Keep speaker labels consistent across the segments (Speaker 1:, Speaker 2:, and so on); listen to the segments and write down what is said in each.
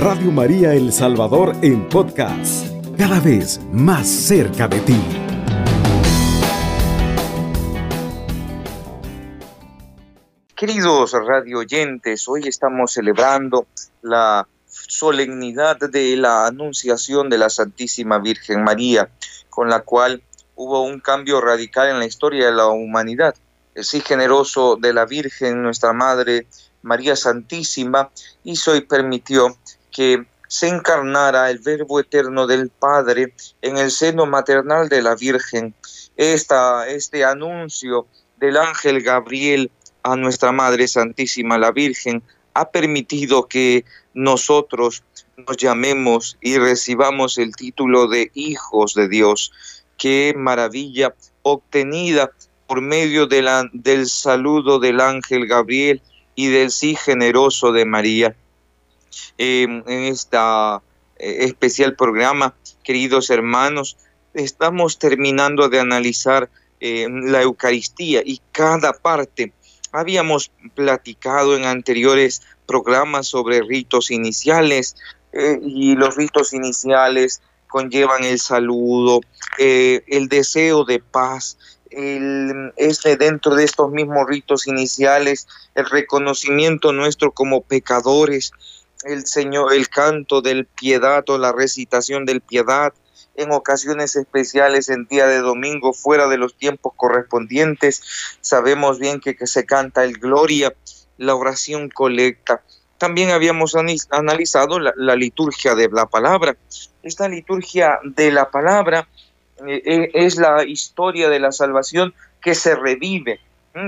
Speaker 1: Radio María El Salvador en podcast, cada vez más cerca de ti.
Speaker 2: Queridos radio oyentes, hoy estamos celebrando la solemnidad de la Anunciación de la Santísima Virgen María, con la cual hubo un cambio radical en la historia de la humanidad. El sí generoso de la Virgen, nuestra Madre María Santísima, hizo y permitió que se encarnara el Verbo eterno del Padre en el seno maternal de la Virgen. Esta, este anuncio del ángel Gabriel a nuestra Madre Santísima, la Virgen, ha permitido que nosotros nos llamemos y recibamos el título de hijos de Dios qué maravilla obtenida por medio de la, del saludo del ángel Gabriel y del sí generoso de María. En este especial programa, queridos hermanos, estamos terminando de analizar eh, la Eucaristía y cada parte. Habíamos platicado en anteriores programas sobre ritos iniciales eh, y los ritos iniciales conllevan el saludo, eh, el deseo de paz, el, este dentro de estos mismos ritos iniciales, el reconocimiento nuestro como pecadores, el Señor, el canto del piedad o la recitación del piedad, en ocasiones especiales en día de domingo fuera de los tiempos correspondientes. Sabemos bien que, que se canta el gloria, la oración colecta. También habíamos analizado la, liturgia de la palabra. Esta liturgia de la palabra eh, eh, es la historia de la salvación que se revive,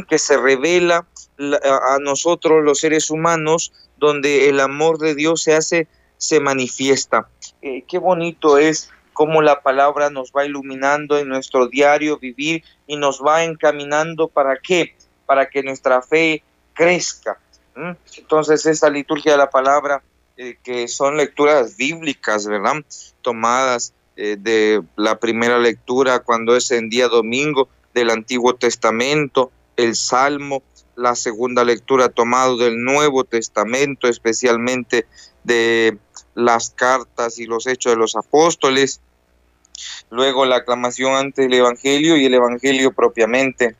Speaker 2: que se revela a nosotros los seres humanos, donde el amor de Dios se hace, se manifiesta. Eh, qué bonito es cómo la palabra nos va iluminando en nuestro diario vivir y nos va encaminando para qué, para que nuestra fe crezca, entonces, esta liturgia de la palabra, eh, que son lecturas bíblicas, ¿verdad? Tomadas eh, de la primera lectura cuando es en día domingo del Antiguo Testamento, el Salmo, la segunda lectura tomado del Nuevo Testamento, especialmente de las cartas y los hechos de los apóstoles, luego la aclamación ante el Evangelio y el Evangelio propiamente.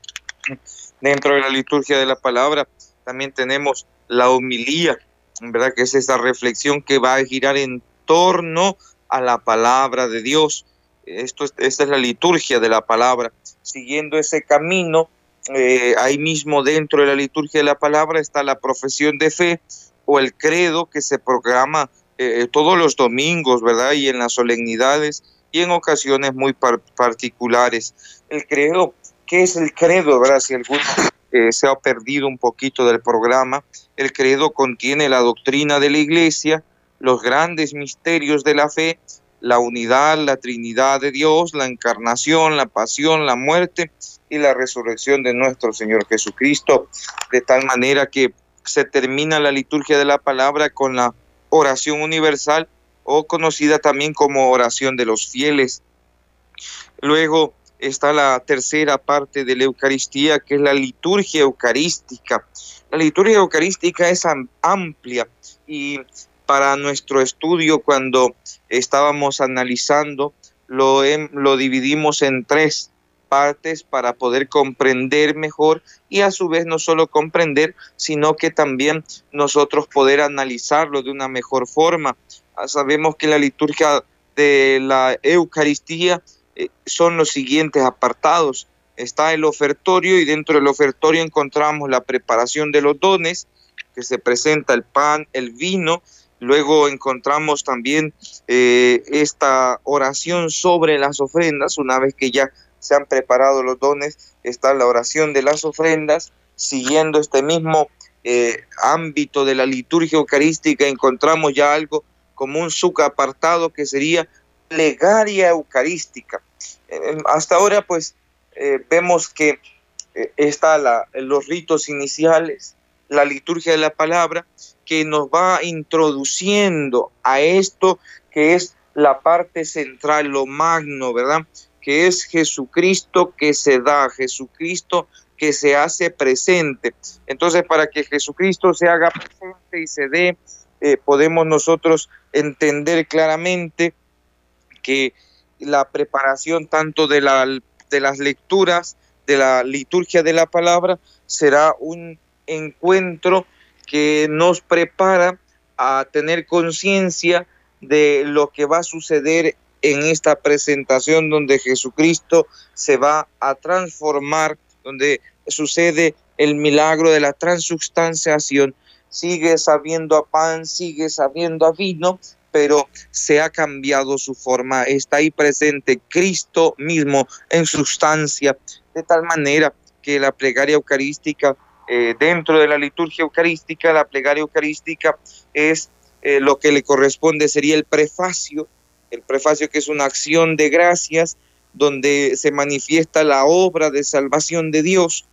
Speaker 2: Dentro de la liturgia de la palabra también tenemos la homilía, ¿verdad? Que es esa reflexión que va a girar en torno a la palabra de Dios. Esto, esta es la liturgia de la palabra. Siguiendo ese camino, eh, ahí mismo dentro de la liturgia de la palabra está la profesión de fe o el credo que se programa eh, todos los domingos, ¿verdad? Y en las solemnidades y en ocasiones muy particulares. El credo, ¿qué es el credo, verdad? Si alguno se ha perdido un poquito del programa. El credo contiene la doctrina de la iglesia, los grandes misterios de la fe, la unidad, la Trinidad de Dios, la encarnación, la pasión, la muerte y la resurrección de nuestro Señor Jesucristo, de tal manera que se termina la liturgia de la palabra con la oración universal o conocida también como oración de los fieles. Luego está la tercera parte de la Eucaristía, que es la liturgia eucarística. La liturgia eucarística es amplia y para nuestro estudio, cuando estábamos analizando, lo, lo dividimos en tres partes para poder comprender mejor y a su vez no solo comprender, sino que también nosotros poder analizarlo de una mejor forma. Sabemos que la liturgia de la Eucaristía eh, son los siguientes apartados. Está el ofertorio y dentro del ofertorio encontramos la preparación de los dones, que se presenta el pan, el vino. Luego encontramos también eh, esta oración sobre las ofrendas. Una vez que ya se han preparado los dones, está la oración de las ofrendas. Siguiendo este mismo eh, ámbito de la liturgia eucarística, encontramos ya algo como un apartado que sería plegaria eucarística. Eh, hasta ahora, pues, vemos que está la, los ritos iniciales, la liturgia de la palabra, que nos va introduciendo a esto que es la parte central, lo magno, ¿verdad? Que es Jesucristo que se da, Jesucristo que se hace presente. Entonces, para que Jesucristo se haga presente y se dé, eh, podemos nosotros entender claramente que la preparación tanto de, la, de las lecturas, de la liturgia de la palabra, será un encuentro que nos prepara a tener conciencia de lo que va a suceder en esta presentación donde Jesucristo se va a transformar, donde sucede el milagro de la transubstanciación. Sigue sabiendo a pan, sigue sabiendo a vino, pero se ha cambiado su forma. Está ahí presente Cristo mismo en sustancia, de tal manera que la plegaria eucarística, eh, dentro de la liturgia eucarística, la plegaria eucarística es eh, lo que le corresponde, sería el prefacio, el prefacio que es una acción de gracias donde se manifiesta la obra de salvación de Dios.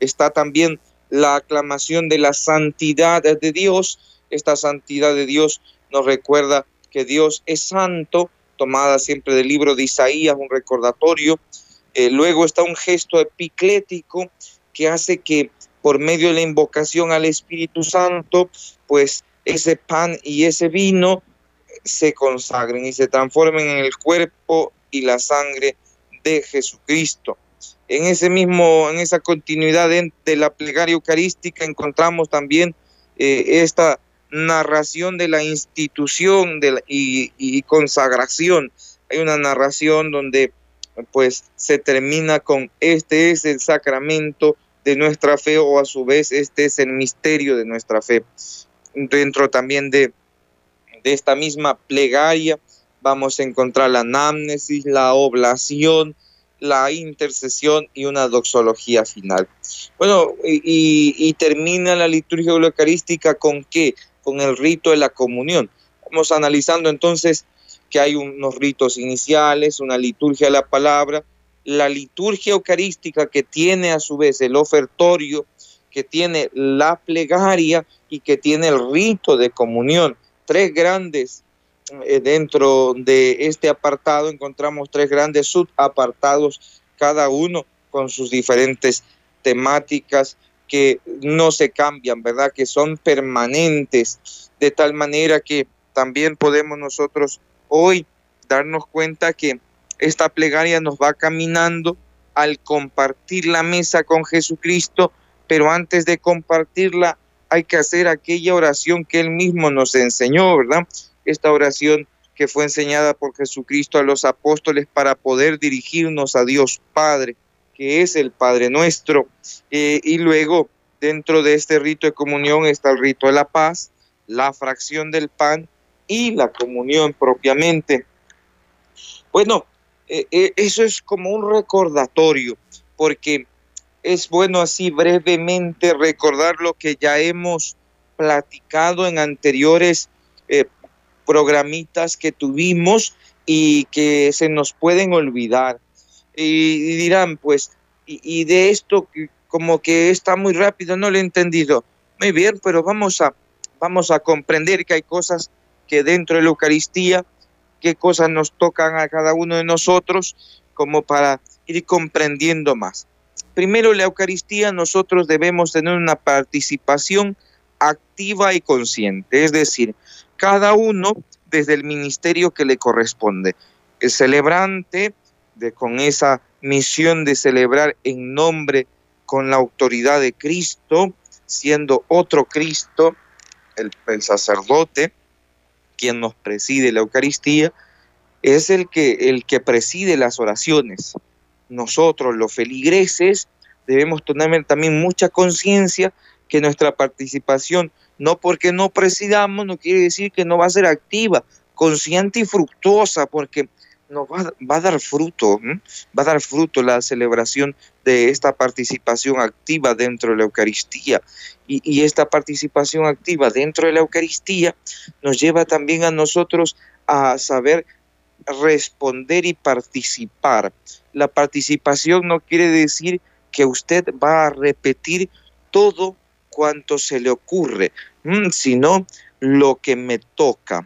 Speaker 2: Está también la aclamación de la santidad de Dios. Esta santidad de Dios nos recuerda que Dios es santo, tomada siempre del libro de Isaías, un recordatorio. Eh, luego está un gesto epiclético que hace que por medio de la invocación al Espíritu Santo, pues ese pan y ese vino se consagren y se transformen en el cuerpo y la sangre de Jesucristo. En ese mismo, en esa continuidad de, la plegaria eucarística encontramos también eh, esta narración de la institución de y, consagración. Hay una narración donde pues se termina con este es el sacramento de nuestra fe o a su vez este es el misterio de nuestra fe. Dentro también de, de esta misma plegaria vamos a encontrar la anamnesis, la oblación, la intercesión y una doxología final. Bueno, y, y termina la liturgia eucarística con qué? Con el rito de la comunión. Vamos analizando entonces que hay unos ritos iniciales, una liturgia de la palabra, la liturgia eucarística que tiene a su vez el ofertorio, que tiene la plegaria y que tiene el rito de comunión. Tres grandes, eh, dentro de este apartado encontramos tres grandes subapartados, cada uno con sus diferentes temáticas que no se cambian, ¿verdad? Que son permanentes, de tal manera que también podemos nosotros hoy darnos cuenta que esta plegaria nos va caminando al compartir la mesa con Jesucristo, pero antes de compartirla hay que hacer aquella oración que Él mismo nos enseñó, ¿verdad? Esta oración que fue enseñada por Jesucristo a los apóstoles para poder dirigirnos a Dios Padre, que es el Padre nuestro. Eh, y luego, dentro de este rito de comunión está el rito de la paz, la fracción del pan y la comunión propiamente. Bueno, eh, eh, eso es como un recordatorio, porque es bueno así brevemente recordar lo que ya hemos platicado en anteriores eh, programitas que tuvimos y que se nos pueden olvidar. Y, dirán, pues, y, de esto como que está muy rápido, no lo he entendido. Muy bien, pero vamos a, vamos a comprender que hay cosas que dentro de la Eucaristía qué cosas nos tocan a cada uno de nosotros como para ir comprendiendo más. Primero, la Eucaristía nosotros debemos tener una participación activa y consciente, es decir, cada uno desde el ministerio que le corresponde. El celebrante, de, con esa misión de celebrar en nombre, con la autoridad de Cristo, siendo otro Cristo, el, el sacerdote, quien nos preside la Eucaristía, es el que, el que preside las oraciones. Nosotros, los feligreses, debemos tener también mucha conciencia que nuestra participación, no porque no presidamos, no quiere decir que no va a ser activa, consciente y fructuosa, porque nos va, a dar fruto, va a dar fruto la celebración de esta participación activa dentro de la Eucaristía. Y, esta participación activa dentro de la Eucaristía nos lleva también a nosotros a saber responder y participar. La participación no quiere decir que usted va a repetir todo cuanto se le ocurre, sino lo que me toca.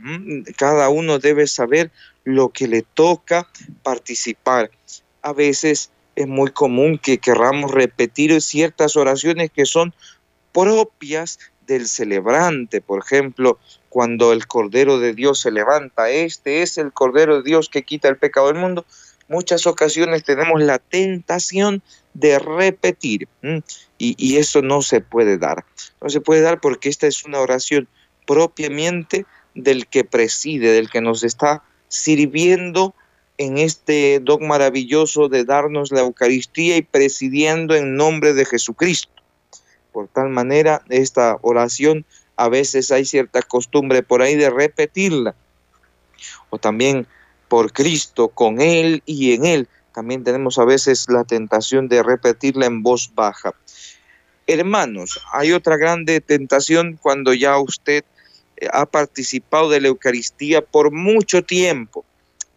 Speaker 2: Cada uno debe saber lo que le toca participar. A veces es muy común que querramos repetir ciertas oraciones que son propias del celebrante. Por ejemplo, cuando el Cordero de Dios se levanta, este es el Cordero de Dios que quita el pecado del mundo, muchas ocasiones tenemos la tentación de repetir y, y, eso no se puede dar. No se puede dar porque esta es una oración propiamente del que preside, del que nos está sirviendo en este don maravilloso de darnos la Eucaristía y presidiendo en nombre de Jesucristo. Por tal manera, esta oración a veces hay cierta costumbre por ahí de repetirla. O también por Cristo, con Él y en Él. También tenemos a veces la tentación de repetirla en voz baja. Hermanos, hay otra grande tentación cuando ya usted ha participado de la Eucaristía por mucho tiempo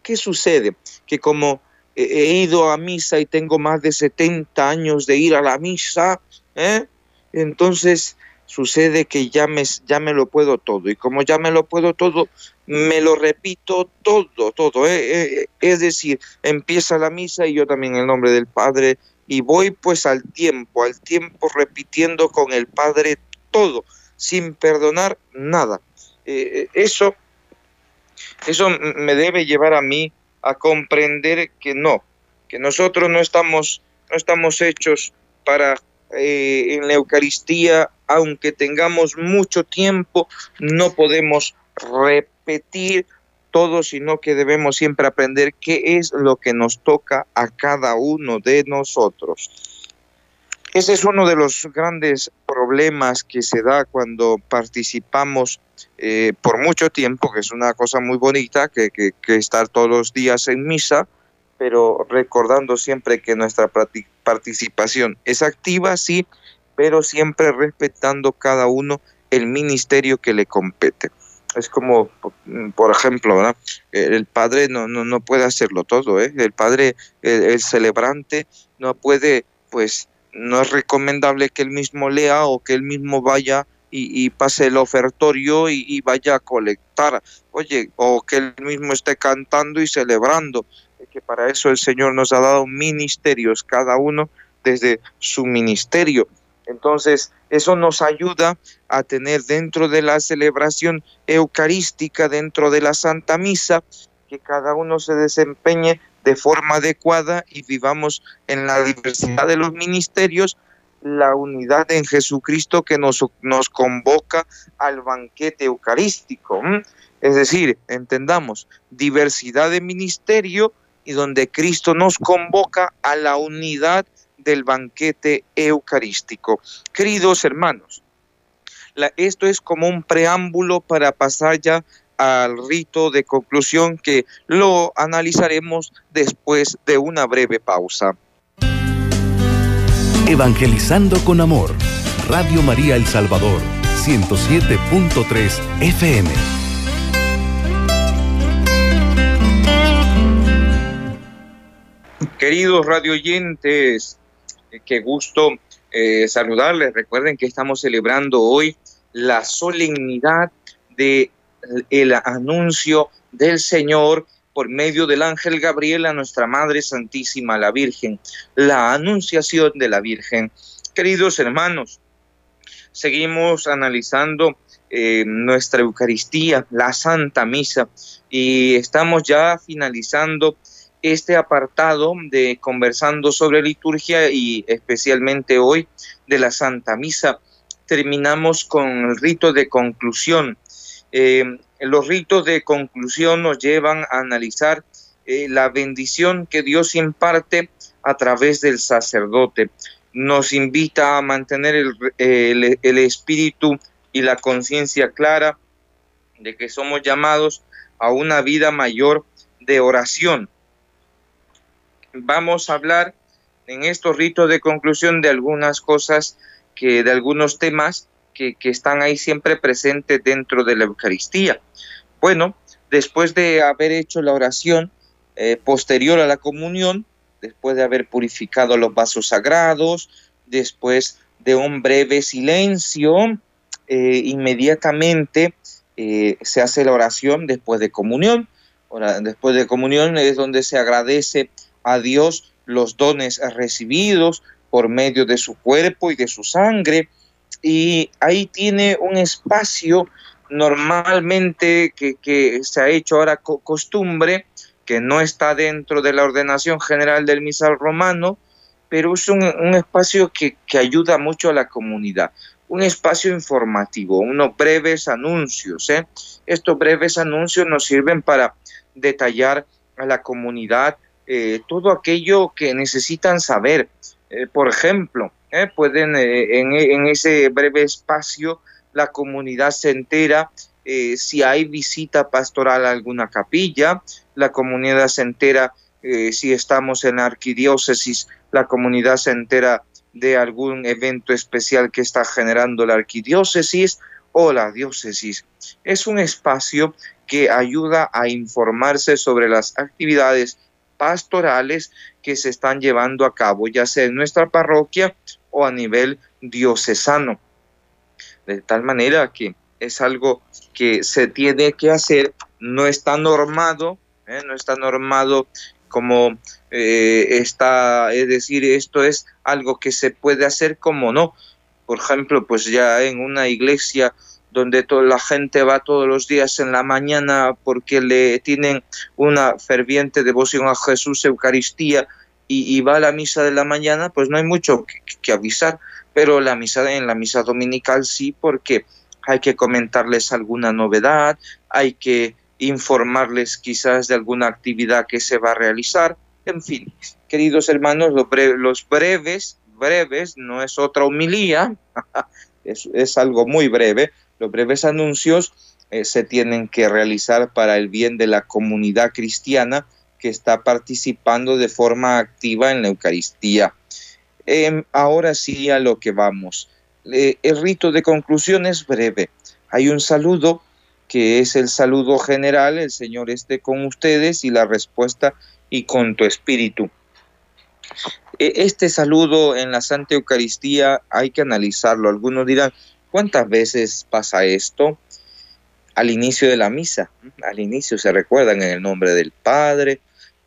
Speaker 2: ¿Qué sucede? Que como he ido a misa y tengo más de 70 años de ir a la misa, ¿eh? entonces sucede que ya me, ya me lo puedo todo. Y como ya me lo puedo todo, me lo repito todo, todo. ¿eh? Eh, es decir, empieza la misa y yo también el nombre del Padre y voy pues al tiempo, al tiempo repitiendo con el Padre todo, sin perdonar nada. Eso eso me debe llevar a mí a comprender que no, que nosotros no estamos, no estamos hechos para eh, en la Eucaristía, aunque tengamos mucho tiempo, no podemos repetir todo, sino que debemos siempre aprender qué es lo que nos toca a cada uno de nosotros. Ese es uno de los grandes problemas que se da cuando participamos eh, por mucho tiempo, que es una cosa muy bonita, que, que, estar todos los días en misa, pero recordando siempre que nuestra participación es activa, sí, pero siempre respetando cada uno el ministerio que le compete. Es como, por ejemplo, el padre no, no, no puede hacerlo todo, ¿eh? el padre, el celebrante, no puede, pues, no es recomendable que él mismo lea o que él mismo vaya y, pase el ofertorio y, vaya a colectar, oye, o que él mismo esté cantando y celebrando, que para eso el Señor nos ha dado ministerios, cada uno desde su ministerio. Entonces, eso nos ayuda a tener dentro de la celebración eucarística, dentro de la Santa Misa, que cada uno se desempeñe de forma adecuada y vivamos en la diversidad de los ministerios la unidad en Jesucristo que nos, nos convoca al banquete eucarístico. Es decir, entendamos, diversidad de ministerio y donde Cristo nos convoca a la unidad del banquete eucarístico. Queridos hermanos, esto es como un preámbulo para pasar ya al rito de conclusión que lo analizaremos después de una breve pausa.
Speaker 1: Evangelizando con Amor, Radio María El Salvador, 107.3 FM.
Speaker 2: Queridos radioyentes, eh, qué gusto eh, saludarles. Recuerden que estamos celebrando hoy la solemnidad de el anuncio del Señor por medio del ángel Gabriel a nuestra Madre Santísima, la Virgen, la anunciación de la Virgen. Queridos hermanos, seguimos analizando eh, nuestra Eucaristía, la Santa Misa, y estamos ya finalizando este apartado de conversando sobre liturgia y especialmente hoy de la Santa Misa. Terminamos con el rito de conclusión eh, los ritos de conclusión nos llevan a analizar eh, la bendición que Dios imparte a través del sacerdote. Nos invita a mantener el, el espíritu y la conciencia clara de que somos llamados a una vida mayor de oración. Vamos a hablar en estos ritos de conclusión de algunas cosas que de algunos temas que, están ahí siempre presentes dentro de la Eucaristía. Bueno, después de haber hecho la oración eh, posterior a la comunión, después de haber purificado los vasos sagrados, después de un breve silencio, eh, inmediatamente eh, se hace la oración después de comunión. Ahora, después de comunión es donde se agradece a Dios los dones recibidos por medio de su cuerpo y de su sangre, y ahí tiene un espacio normalmente que, se ha hecho ahora costumbre, que no está dentro de la ordenación general del misal romano, pero es un, espacio que, ayuda mucho a la comunidad, un espacio informativo, unos breves anuncios. ¿eh? Estos breves anuncios nos sirven para detallar a la comunidad eh, todo aquello que necesitan saber. Eh, por ejemplo, eh, pueden en, en, ese breve espacio la comunidad se entera si hay visita pastoral a alguna capilla, la comunidad se entera si estamos en la arquidiócesis, la comunidad se entera de algún evento especial que está generando la arquidiócesis o la diócesis. Es un espacio que ayuda a informarse sobre las actividades pastorales que se están llevando a cabo, ya sea en nuestra parroquia o a nivel diocesano. De tal manera que es algo que se tiene que hacer, no está normado, ¿eh? no está normado como eh, está, es decir, esto es algo que se puede hacer como no. Por ejemplo, pues ya en una iglesia donde toda la gente va todos los días en la mañana porque le tienen una ferviente devoción a Jesús, Eucaristía, y, va a la misa de la mañana, pues no hay mucho que, avisar, pero la misa en la misa dominical sí, porque hay que comentarles alguna novedad, hay que informarles quizás de alguna actividad que se va a realizar, en fin, queridos hermanos, los, los breves, breves, no es otra humilía, es, es algo muy breve, los breves anuncios eh, se tienen que realizar para el bien de la comunidad cristiana que está participando de forma activa en la Eucaristía. Em, ahora sí a lo que vamos. el rito de conclusión es breve. Hay un saludo que es el saludo general, el Señor esté con ustedes y la respuesta y con tu espíritu. E, este saludo en la Santa Eucaristía hay que analizarlo. Algunos dirán, ¿Cuántas veces pasa esto? Al inicio de la misa, al inicio se recuerdan en el nombre del Padre,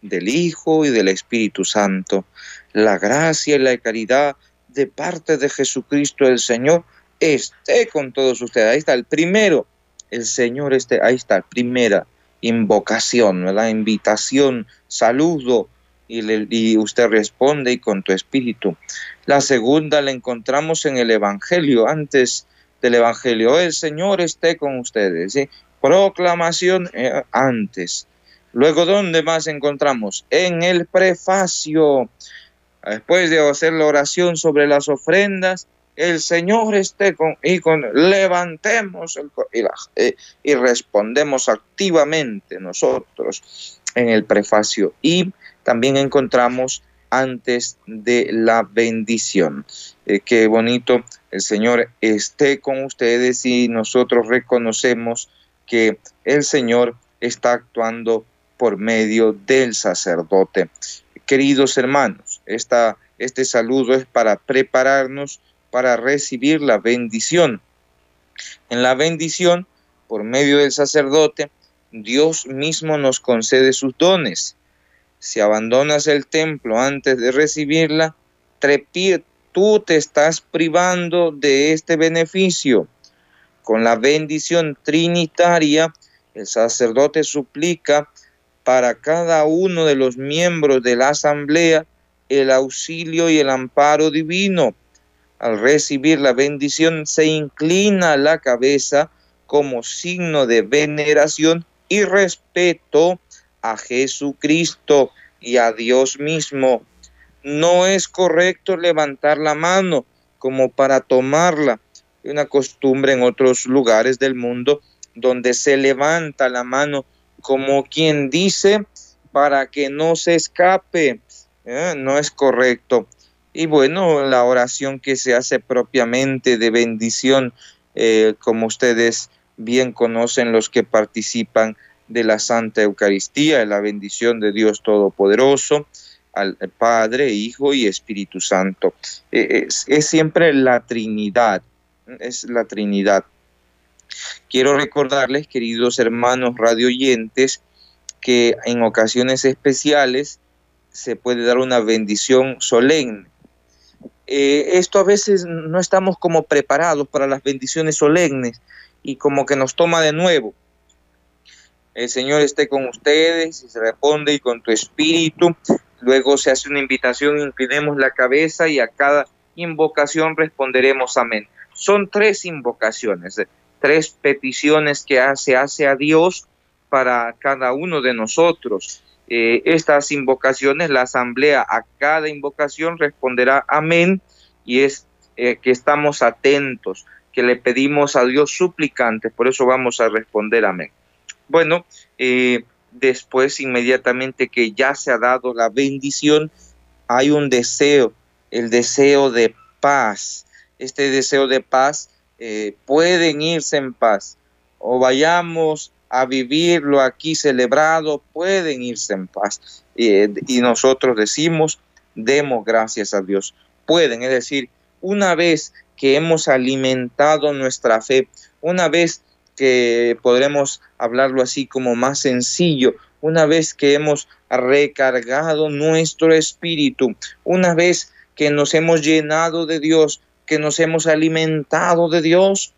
Speaker 2: del Hijo y del Espíritu Santo. La gracia y la caridad de parte de Jesucristo el Señor esté con todos ustedes. Ahí está el primero, el Señor esté, ahí está, primera invocación, la invitación, saludo, y, usted responde y con tu espíritu. La segunda la encontramos en el Evangelio, antes del Evangelio. El Señor esté con ustedes. Proclamación eh, antes. Luego, ¿dónde más encontramos? En el prefacio. Después de hacer la oración sobre las ofrendas, el Señor esté con y levantemos el, y, eh, y respondemos activamente nosotros en el prefacio. Y también encontramos antes de la bendición. Eh, qué bonito, el Señor esté con ustedes y nosotros reconocemos que el Señor está actuando por medio del sacerdote. Queridos hermanos, esta, este saludo es para prepararnos para recibir la bendición. En la bendición, por medio del sacerdote, Dios mismo nos concede sus dones si abandonas el templo antes de recibirla, tú te estás privando de este beneficio. Con la bendición trinitaria, el sacerdote suplica para cada uno de los miembros de la asamblea el auxilio y el amparo divino. Al recibir la bendición se inclina la cabeza como signo de veneración y respeto a Jesucristo y a Dios mismo. No es correcto levantar la mano como para tomarla. Una costumbre en otros lugares del mundo donde se levanta la mano como quien dice para que no se escape. ¿eh? No es correcto. Y bueno, la oración que se hace propiamente de bendición, eh, como ustedes bien conocen los que participan de la Santa Eucaristía, la bendición de Dios Todopoderoso, al Padre, Hijo y Espíritu Santo. E, es, siempre la Trinidad, es la Trinidad. Quiero recordarles, queridos hermanos radioyentes, que en ocasiones especiales se puede dar una bendición solemne. Eh, esto a veces no estamos como preparados para las bendiciones solemnes y como que nos toma de nuevo. El Señor esté con ustedes y se responde y con tu espíritu. Luego se hace una invitación, inclinemos la cabeza y a cada invocación responderemos amén. Son tres invocaciones, tres peticiones que se hace a Dios para cada uno de nosotros. Eh, estas invocaciones, la asamblea a cada invocación responderá amén y es eh, que estamos atentos, que le pedimos a Dios suplicantes, por eso vamos a responder amén. Bueno, eh, después inmediatamente que ya se ha dado la bendición, hay un deseo, el deseo de paz. Este deseo de paz eh, pueden irse en paz o vayamos a vivirlo aquí celebrado, pueden irse en paz. y nosotros decimos, demos gracias a Dios. Pueden, es decir, una vez que hemos alimentado nuestra fe, una vez que podremos hablarlo así como más sencillo, una vez que hemos recargado nuestro espíritu, una vez que nos hemos llenado de Dios, que nos hemos alimentado de Dios,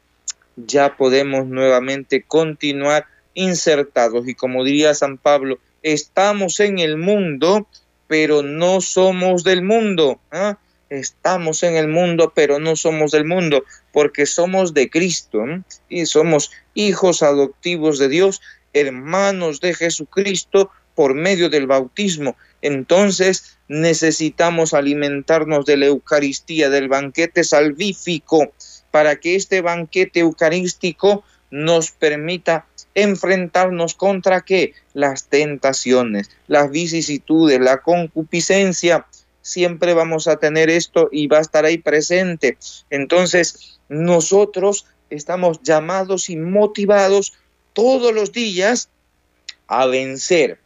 Speaker 2: ya podemos nuevamente continuar insertados. Y como diría San Pablo, estamos en el mundo, pero no somos del mundo. ¿ah? estamos en el mundo, pero no somos del mundo, porque somos de Cristo y somos hijos adoptivos de Dios, hermanos de Jesucristo por medio del bautismo. Entonces necesitamos alimentarnos de la Eucaristía, del banquete salvífico, para que este banquete eucarístico nos permita enfrentarnos contra qué? Las tentaciones, las vicisitudes, la concupiscencia, siempre vamos a tener esto y va a estar ahí presente. Entonces, nosotros estamos llamados y motivados todos los días a vencer,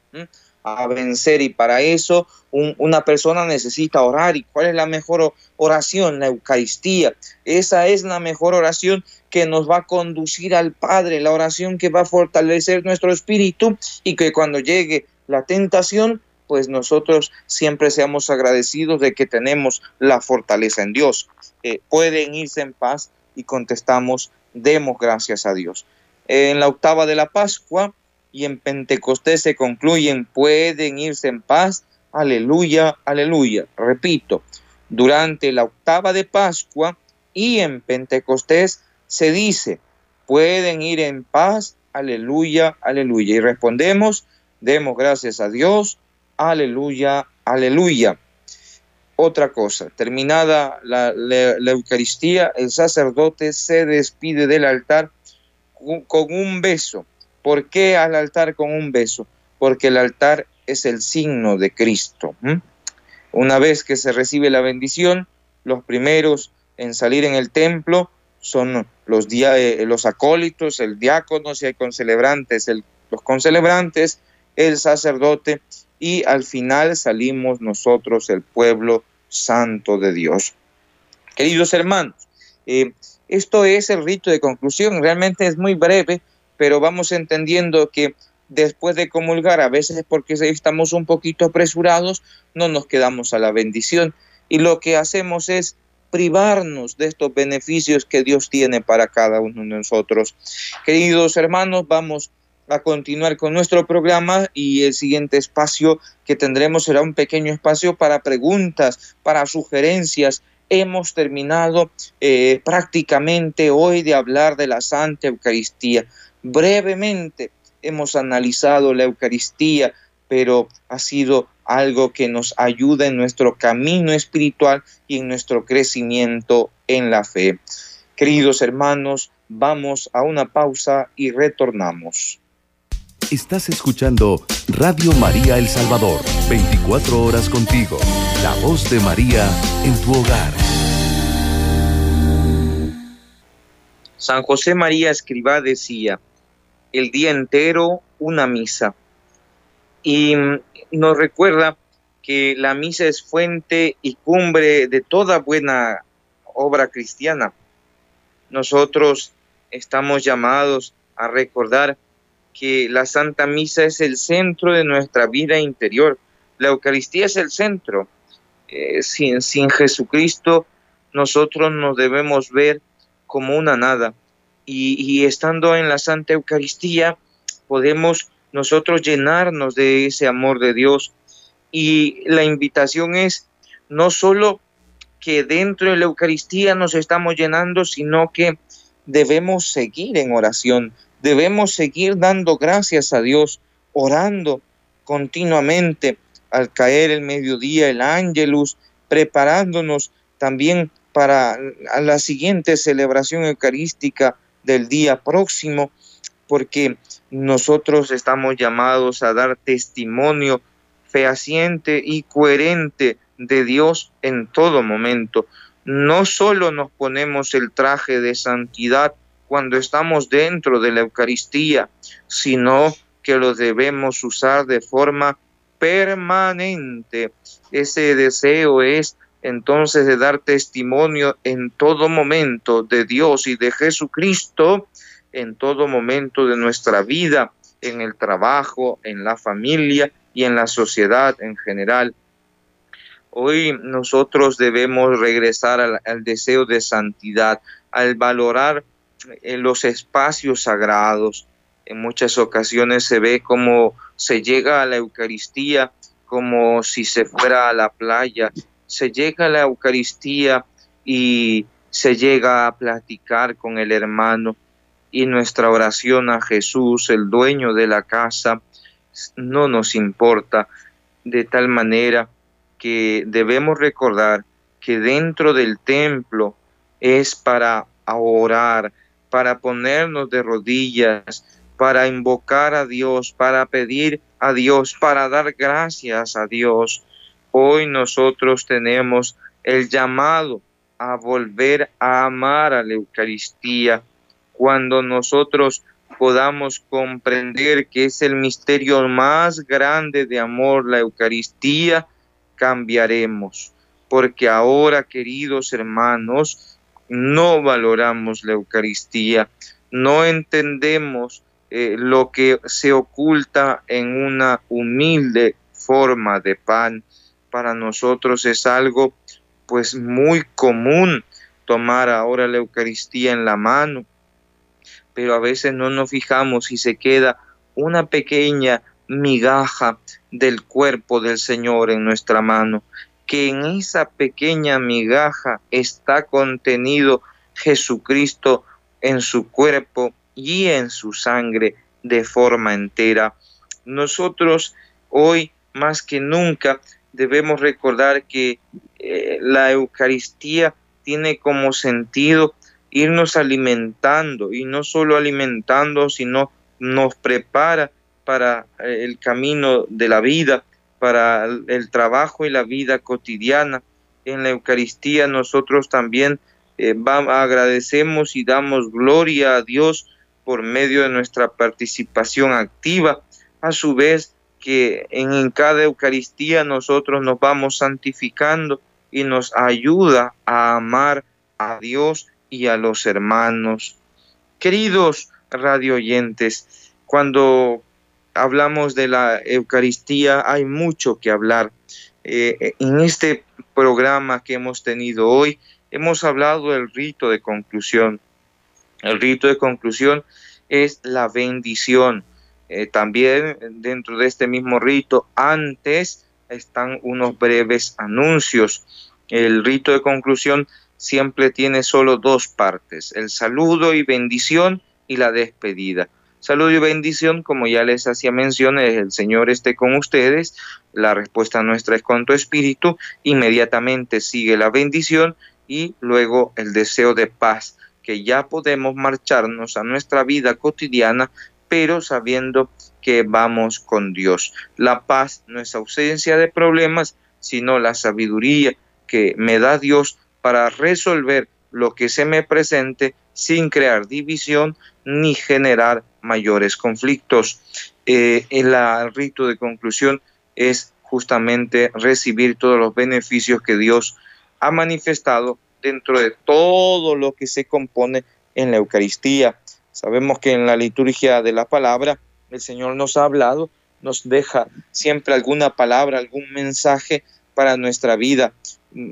Speaker 2: a vencer y para eso una persona necesita orar. ¿Y cuál es la mejor oración? La Eucaristía. Esa es la mejor oración que nos va a conducir al Padre, la oración que va a fortalecer nuestro espíritu y que cuando llegue la tentación pues nosotros siempre seamos agradecidos de que tenemos la fortaleza en Dios. Eh, pueden irse en paz y contestamos, demos gracias a Dios. En la octava de la Pascua y en Pentecostés se concluyen, pueden irse en paz, aleluya, aleluya. Repito, durante la octava de Pascua y en Pentecostés se dice, pueden ir en paz, aleluya, aleluya. Y respondemos, demos gracias a Dios, Aleluya, aleluya. Otra cosa, terminada la, Eucaristía, el sacerdote se despide del altar con un beso. ¿Por qué al altar con un beso? Porque el altar es el signo de Cristo. Una vez que se recibe la bendición, los primeros en salir en el templo son los, eh, los acólitos, el diácono, si hay concelebrantes, el, los concelebrantes, el sacerdote y al final salimos nosotros, el pueblo santo de Dios. Queridos hermanos, eh, esto es el rito de conclusión, realmente es muy breve, pero vamos entendiendo que después de comulgar, a veces porque estamos un poquito apresurados, no nos quedamos a la bendición y lo que hacemos es privarnos de estos beneficios que Dios tiene para cada uno de nosotros. Queridos hermanos, vamos a continuar con nuestro programa y el siguiente espacio que tendremos será un pequeño espacio para preguntas, para sugerencias. Hemos terminado eh, prácticamente hoy de hablar de la Santa Eucaristía. Brevemente hemos analizado la Eucaristía, pero ha sido algo que nos ayuda en nuestro camino espiritual y en nuestro crecimiento en la fe. Queridos hermanos, vamos a una pausa y retornamos.
Speaker 1: Estás escuchando Radio María El Salvador, 24 horas contigo, la voz de María en tu hogar.
Speaker 2: San José María Escribá decía, el día entero una misa. Y nos recuerda que la misa es fuente y cumbre de toda buena obra cristiana. Nosotros estamos llamados a recordar que la Santa Misa es el centro de nuestra vida interior. La Eucaristía es el centro. Eh, sin, sin Jesucristo nosotros nos debemos ver como una nada. Y, estando en la Santa Eucaristía podemos nosotros llenarnos de ese amor de Dios. Y la invitación es no solo que dentro de la Eucaristía nos estamos llenando, sino que debemos seguir en oración, debemos seguir dando gracias a Dios, orando continuamente al caer el mediodía, el ángelus, preparándonos también para la siguiente celebración eucarística del día próximo, porque nosotros estamos llamados a dar testimonio fehaciente y coherente de Dios en todo momento. No solo nos ponemos el traje de santidad cuando estamos dentro de la Eucaristía, sino que lo debemos usar de forma permanente. Ese deseo es entonces de dar testimonio en todo momento de Dios y de Jesucristo, en todo momento de nuestra vida, en el trabajo, en la familia y en la sociedad en general. Hoy nosotros debemos regresar al, deseo de santidad, al valorar eh, los espacios sagrados. En muchas ocasiones se ve como se llega a la Eucaristía como si se fuera a la playa, se llega a la Eucaristía y se llega a platicar con el hermano y nuestra oración a Jesús, el dueño de la casa, no nos importa de tal manera que debemos recordar que dentro del templo es para orar, para ponernos de rodillas, para invocar a Dios, para pedir a Dios, para dar gracias a Dios. Hoy nosotros tenemos el llamado a volver a amar a la Eucaristía. Cuando nosotros podamos comprender que es el misterio más grande de amor, la Eucaristía, cambiaremos. Porque ahora, queridos hermanos, no valoramos la Eucaristía, no entendemos eh, lo que se oculta en una humilde forma de pan, para nosotros es algo pues muy común tomar ahora la Eucaristía en la mano, pero a veces no nos fijamos si se queda una pequeña migaja del cuerpo del Señor en nuestra mano, que en esa pequeña migaja está contenido Jesucristo en su cuerpo y en su sangre de forma entera. Nosotros hoy más que nunca debemos recordar que eh, la Eucaristía tiene como sentido irnos alimentando y no solo alimentando, sino nos prepara para eh, el camino de la vida, para el trabajo y la vida cotidiana. En la Eucaristía nosotros también eh, agradecemos y damos gloria a Dios por medio de nuestra participación activa. A su vez, que en cada Eucaristía nosotros nos vamos santificando y nos ayuda a amar a Dios y a los hermanos. Queridos radio oyentes, cuando hablamos de la Eucaristía hay mucho que hablar. Eh, en este programa que hemos tenido hoy hemos hablado del rito de conclusión. El rito de conclusión es la bendición eh, también dentro de este mismo rito, antes están unos breves anuncios. El rito de conclusión siempre tiene solo dos partes, el saludo y bendición y la despedida. Saludo y bendición, como ya les hacía mención, es el Señor esté con ustedes. La respuesta nuestra es con tu espíritu. Inmediatamente sigue la bendición y luego el deseo de paz, que ya podemos marcharnos a nuestra vida cotidiana pero sabiendo que vamos con Dios. La paz no es ausencia de problemas, sino la sabiduría que me da Dios para resolver lo que se me presente sin crear división ni generar mayores conflictos. Eh, el, el rito de conclusión es justamente recibir todos los beneficios que Dios ha manifestado dentro de todo lo que se compone en la Eucaristía. Sabemos que en la liturgia de la palabra el Señor nos ha hablado, nos deja siempre alguna palabra, algún mensaje para nuestra vida.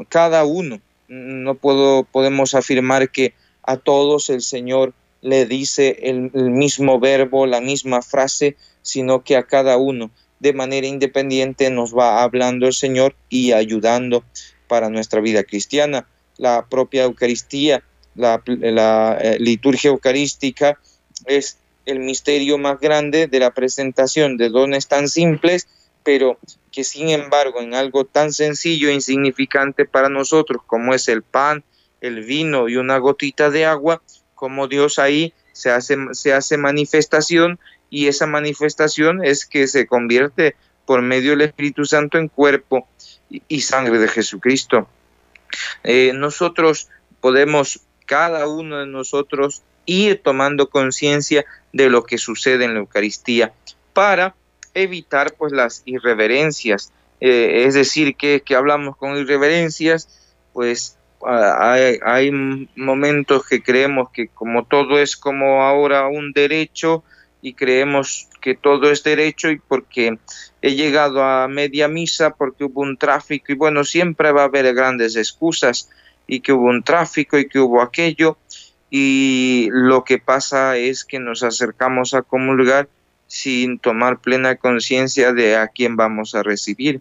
Speaker 2: Cada uno, no podemos afirmar que a todos el Señor le dice el, mismo verbo, la misma frase, sino que a cada uno de manera independiente nos va hablando el Señor y ayudando para nuestra vida cristiana. La propia Eucaristía, la, eh, liturgia eucarística es el misterio más grande de la presentación de dones tan simples, pero que sin embargo en algo tan sencillo e insignificante para nosotros como es el pan, el vino y una gotita de agua, como Dios ahí se hace, se hace manifestación y esa manifestación es que se convierte por medio del Espíritu Santo en cuerpo y, sangre de Jesucristo. Eh, nosotros podemos, cada uno de nosotros, ir tomando conciencia de lo que sucede en la Eucaristía para evitar pues las irreverencias. Eh, es decir, que, que hablamos con irreverencias, pues hay, momentos que creemos que como todo es como ahora un derecho y creemos que todo es derecho y porque he llegado a media misa porque hubo un tráfico y bueno, siempre va a haber grandes excusas y que hubo un tráfico y que hubo aquello. Y lo que pasa es que nos acercamos a comulgar sin tomar plena conciencia de a quién vamos a recibir.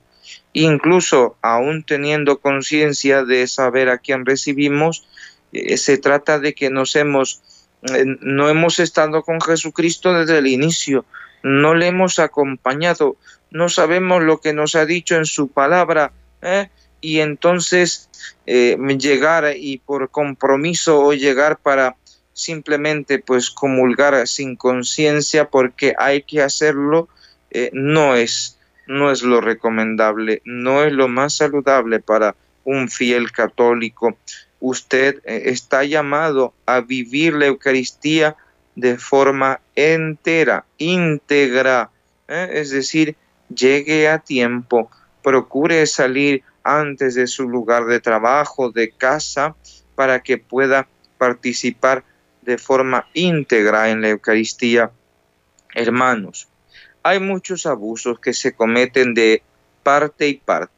Speaker 2: Incluso aún teniendo conciencia de saber a quién recibimos, eh, se trata de que nos hemos, eh, no hemos estado con Jesucristo desde el inicio, no le hemos acompañado, no sabemos lo que nos ha dicho en su palabra, ¿eh? Y entonces llegar y por compromiso o llegar para simplemente pues comulgar sin conciencia porque hay que hacerlo, no es no es lo recomendable, no es lo más saludable para un fiel católico. Usted eh, está llamado a vivir la Eucaristía de forma entera, íntegra, ¿eh? es decir, llegue a tiempo, procure salir antes de su lugar de trabajo, de casa, para que pueda participar de forma íntegra en la Eucaristía. Hermanos, hay muchos abusos que se cometen de parte y parte,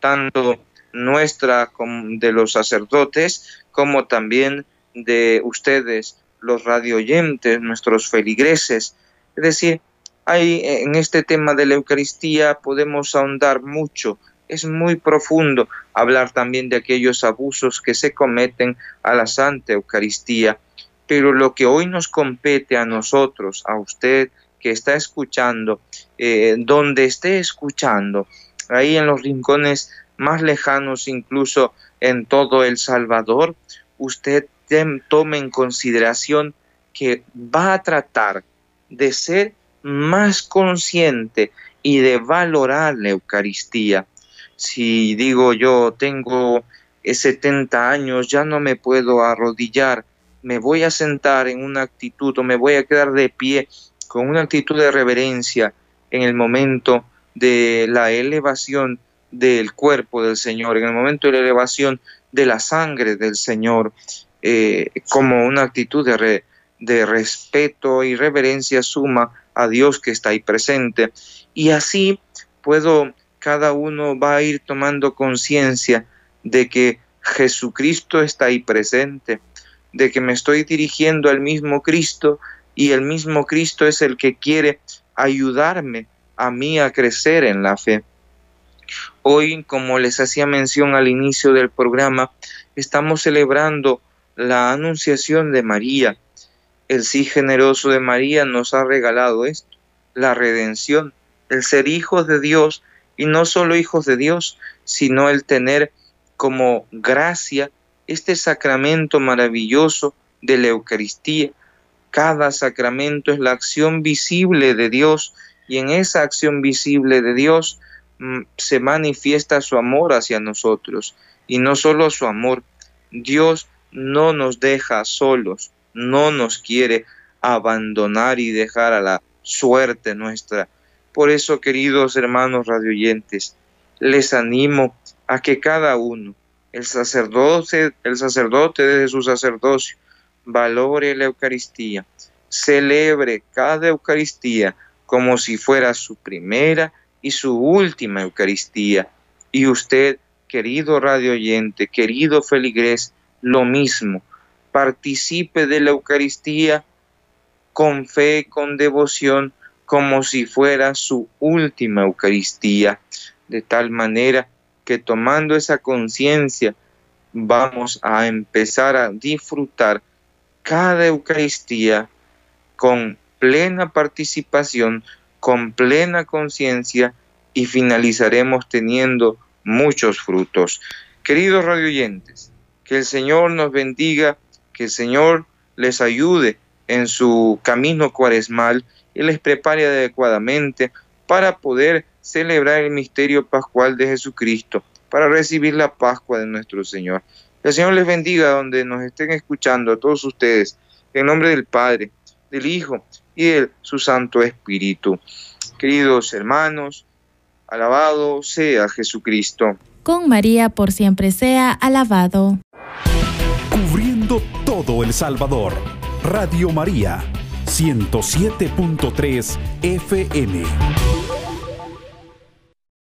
Speaker 2: tanto nuestra como de los sacerdotes como también de ustedes, los radioyentes, nuestros feligreses. Es decir, hay en este tema de la Eucaristía podemos ahondar mucho, es muy profundo hablar también de aquellos abusos que se cometen a la Santa Eucaristía, pero lo que hoy nos compete a nosotros, a usted, que está escuchando, eh, donde esté escuchando, ahí en los rincones más lejanos, incluso en todo El Salvador, usted tome en consideración que va a tratar de ser más consciente y de valorar la Eucaristía. Si digo yo tengo 70 años, ya no me puedo arrodillar, me voy a sentar en una actitud o me voy a quedar de pie con una actitud de reverencia en el momento de la elevación del cuerpo del Señor, en el momento de la elevación de la sangre del Señor, eh, como una actitud de, de respeto y reverencia suma a Dios que está ahí presente. Y así puedo, cada uno va a ir tomando conciencia de que Jesucristo está ahí presente, de que me estoy dirigiendo al mismo Cristo y el mismo Cristo es el que quiere ayudarme a mí a crecer en la fe. Hoy, como les hacía mención al inicio del programa, estamos celebrando la anunciación de María. El sí generoso de María nos ha regalado esto, la redención, el ser hijos de Dios y no solo hijos de Dios, sino el tener como gracia este sacramento maravilloso de la Eucaristía, cada sacramento es la acción visible de Dios y en esa acción visible de Dios mm, se manifiesta su amor hacia nosotros. Y no solo su amor, Dios no nos deja solos, no nos quiere abandonar y dejar a la suerte nuestra. Por eso, queridos hermanos radioyentes, les animo a que cada uno, el sacerdote, el sacerdote de su sacerdocio, valore la Eucaristía, celebre cada Eucaristía como si fuera su primera y su última Eucaristía. Y usted, querido radio oyente, querido feligrés, lo mismo. participe de la Eucaristía con fe, con devoción, como si fuera su última Eucaristía, de tal manera que tomando esa conciencia vamos a empezar a disfrutar cada Eucaristía con plena participación, con plena conciencia y finalizaremos teniendo muchos frutos. Queridos radioyentes, que el Señor nos bendiga, que el Señor les ayude en su camino cuaresmal y les prepare adecuadamente para poder celebrar el misterio pascual de Jesucristo, para recibir la Pascua de nuestro Señor. Que el Señor les bendiga donde nos estén escuchando a todos ustedes, en nombre del Padre, del Hijo y de su Santo Espíritu. Queridos hermanos, alabado sea Jesucristo.
Speaker 3: Con María por siempre sea alabado.
Speaker 1: Cubriendo todo El Salvador. Radio María, 107.3 FM.